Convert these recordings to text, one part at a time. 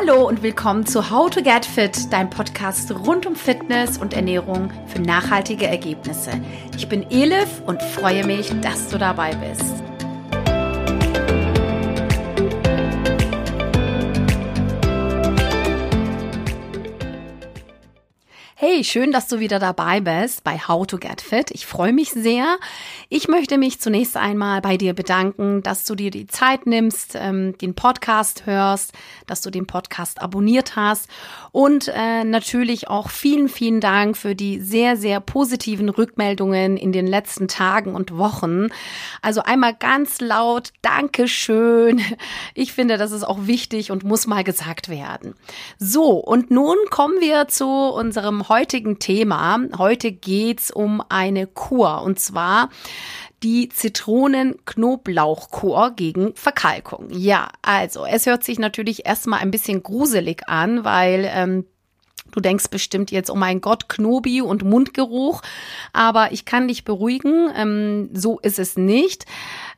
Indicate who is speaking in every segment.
Speaker 1: Hallo und willkommen zu How to Get Fit, dein Podcast rund um Fitness und Ernährung für nachhaltige Ergebnisse. Ich bin Elif und freue mich, dass du dabei bist. Schön, dass du wieder dabei bist bei How to Get Fit. Ich freue mich sehr. Ich möchte mich zunächst einmal bei dir bedanken, dass du dir die Zeit nimmst, ähm, den Podcast hörst, dass du den Podcast abonniert hast und äh, natürlich auch vielen, vielen Dank für die sehr, sehr positiven Rückmeldungen in den letzten Tagen und Wochen. Also einmal ganz laut Dankeschön. Ich finde, das ist auch wichtig und muss mal gesagt werden. So, und nun kommen wir zu unserem heutigen Thema. Heute geht's um eine Kur und zwar die Zitronen-Knoblauch-Kur gegen Verkalkung. Ja, also es hört sich natürlich erstmal ein bisschen gruselig an, weil ähm, Du denkst bestimmt jetzt, oh mein Gott, Knobi und Mundgeruch. Aber ich kann dich beruhigen, ähm, so ist es nicht,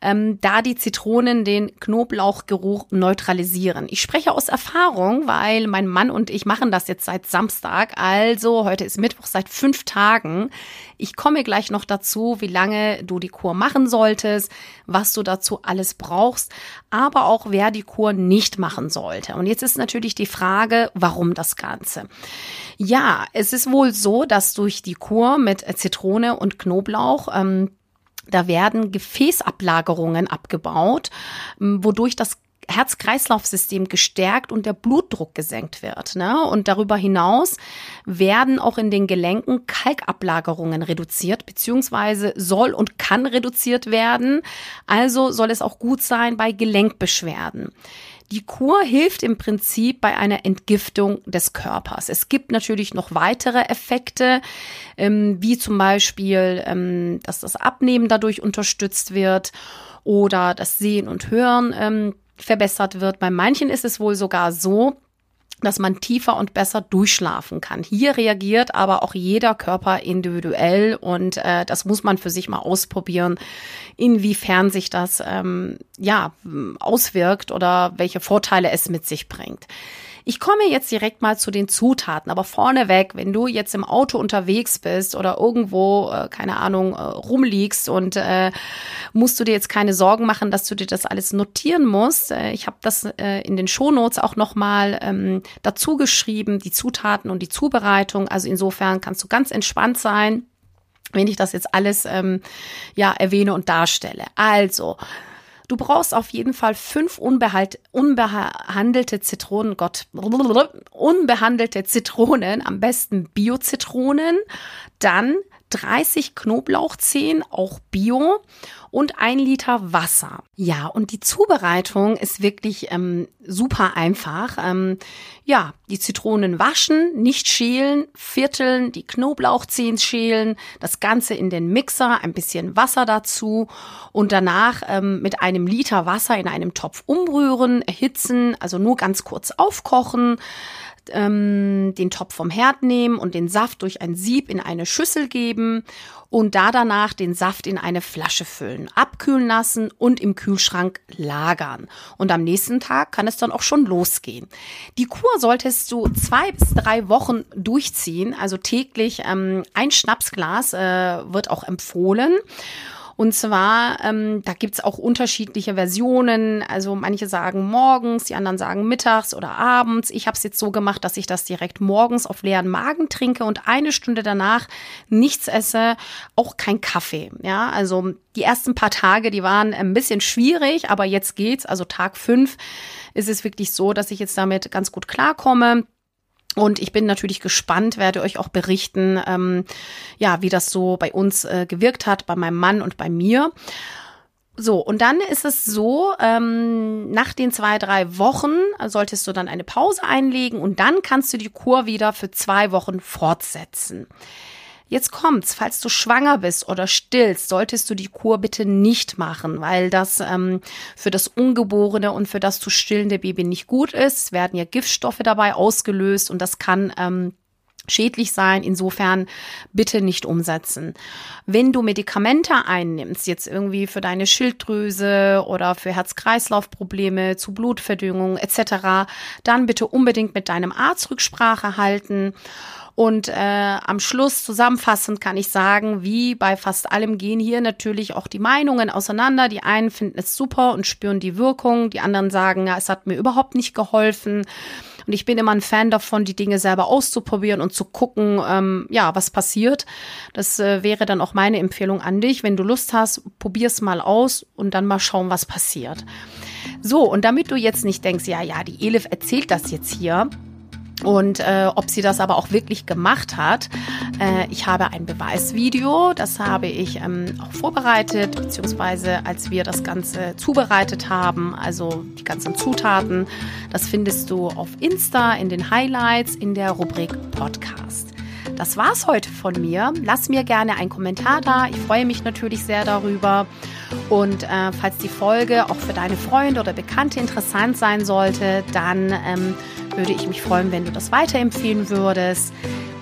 Speaker 1: ähm, da die Zitronen den Knoblauchgeruch neutralisieren. Ich spreche aus Erfahrung, weil mein Mann und ich machen das jetzt seit Samstag. Also heute ist Mittwoch seit fünf Tagen. Ich komme gleich noch dazu, wie lange du die Kur machen solltest, was du dazu alles brauchst, aber auch wer die Kur nicht machen sollte. Und jetzt ist natürlich die Frage, warum das Ganze? Ja, es ist wohl so, dass durch die Kur mit Zitrone und Knoblauch ähm, da werden Gefäßablagerungen abgebaut, wodurch das Herz-Kreislauf-System gestärkt und der Blutdruck gesenkt wird. Ne? Und darüber hinaus werden auch in den Gelenken Kalkablagerungen reduziert, beziehungsweise soll und kann reduziert werden. Also soll es auch gut sein bei Gelenkbeschwerden. Die Kur hilft im Prinzip bei einer Entgiftung des Körpers. Es gibt natürlich noch weitere Effekte, ähm, wie zum Beispiel, ähm, dass das Abnehmen dadurch unterstützt wird oder das Sehen und Hören ähm, verbessert wird. Bei manchen ist es wohl sogar so, dass man tiefer und besser durchschlafen kann. Hier reagiert aber auch jeder Körper individuell und äh, das muss man für sich mal ausprobieren, inwiefern sich das ähm, ja auswirkt oder welche Vorteile es mit sich bringt. Ich komme jetzt direkt mal zu den Zutaten, aber vorneweg, wenn du jetzt im Auto unterwegs bist oder irgendwo, äh, keine Ahnung, äh, rumliegst und äh, musst du dir jetzt keine Sorgen machen, dass du dir das alles notieren musst. Äh, ich habe das äh, in den Shownotes auch nochmal ähm, dazu geschrieben, die Zutaten und die Zubereitung. Also insofern kannst du ganz entspannt sein, wenn ich das jetzt alles ähm, ja erwähne und darstelle. Also Du brauchst auf jeden Fall fünf unbehandelte Zitronen, Gott, unbehandelte Zitronen, am besten Bio-Zitronen, dann 30 Knoblauchzehen, auch Bio und ein Liter Wasser. Ja, und die Zubereitung ist wirklich ähm, super einfach. Ähm, ja, die Zitronen waschen, nicht schälen, vierteln, die Knoblauchzehen schälen, das Ganze in den Mixer, ein bisschen Wasser dazu und danach ähm, mit einem Liter Wasser in einem Topf umrühren, erhitzen, also nur ganz kurz aufkochen ähm, den Topf vom Herd nehmen und den Saft durch ein Sieb in eine Schüssel geben und da danach den Saft in eine Flasche füllen, abkühlen lassen und im Kühlschrank lagern. Und am nächsten Tag kann es dann auch schon losgehen. Die Kur solltest du zwei bis drei Wochen durchziehen, also täglich ähm, ein Schnapsglas äh, wird auch empfohlen. Und zwar, ähm, da gibt's auch unterschiedliche Versionen. Also manche sagen morgens, die anderen sagen mittags oder abends. Ich habe es jetzt so gemacht, dass ich das direkt morgens auf leeren Magen trinke und eine Stunde danach nichts esse, auch kein Kaffee. Ja, also die ersten paar Tage, die waren ein bisschen schwierig, aber jetzt geht's. Also Tag fünf ist es wirklich so, dass ich jetzt damit ganz gut klarkomme. Und ich bin natürlich gespannt, werde euch auch berichten, ähm, ja, wie das so bei uns äh, gewirkt hat, bei meinem Mann und bei mir. So, und dann ist es so, ähm, nach den zwei, drei Wochen solltest du dann eine Pause einlegen und dann kannst du die Kur wieder für zwei Wochen fortsetzen. Jetzt kommt's, falls du schwanger bist oder stillst, solltest du die Kur bitte nicht machen, weil das ähm, für das ungeborene und für das zu stillende Baby nicht gut ist. Es werden ja Giftstoffe dabei ausgelöst und das kann ähm, schädlich sein. Insofern bitte nicht umsetzen. Wenn du Medikamente einnimmst, jetzt irgendwie für deine Schilddrüse oder für Herz-Kreislauf-Probleme, zu Blutverdüngung etc., dann bitte unbedingt mit deinem Arzt Rücksprache halten. Und äh, am Schluss zusammenfassend kann ich sagen, wie bei fast allem gehen hier natürlich auch die Meinungen auseinander. Die einen finden es super und spüren die Wirkung, die anderen sagen, ja, es hat mir überhaupt nicht geholfen. Und ich bin immer ein Fan davon, die Dinge selber auszuprobieren und zu gucken, ähm, ja, was passiert. Das äh, wäre dann auch meine Empfehlung an dich. Wenn du Lust hast, probier's mal aus und dann mal schauen, was passiert. So, und damit du jetzt nicht denkst, ja, ja, die Elif erzählt das jetzt hier, und äh, ob sie das aber auch wirklich gemacht hat. Äh, ich habe ein Beweisvideo, das habe ich ähm, auch vorbereitet, beziehungsweise als wir das Ganze zubereitet haben, also die ganzen Zutaten, das findest du auf Insta in den Highlights in der Rubrik Podcast. Das war's heute von mir. Lass mir gerne einen Kommentar da. Ich freue mich natürlich sehr darüber. Und äh, falls die Folge auch für deine Freunde oder Bekannte interessant sein sollte, dann ähm, würde ich mich freuen, wenn du das weiterempfehlen würdest.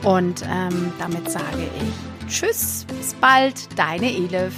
Speaker 1: Und ähm, damit sage ich Tschüss, bis bald, deine Elif.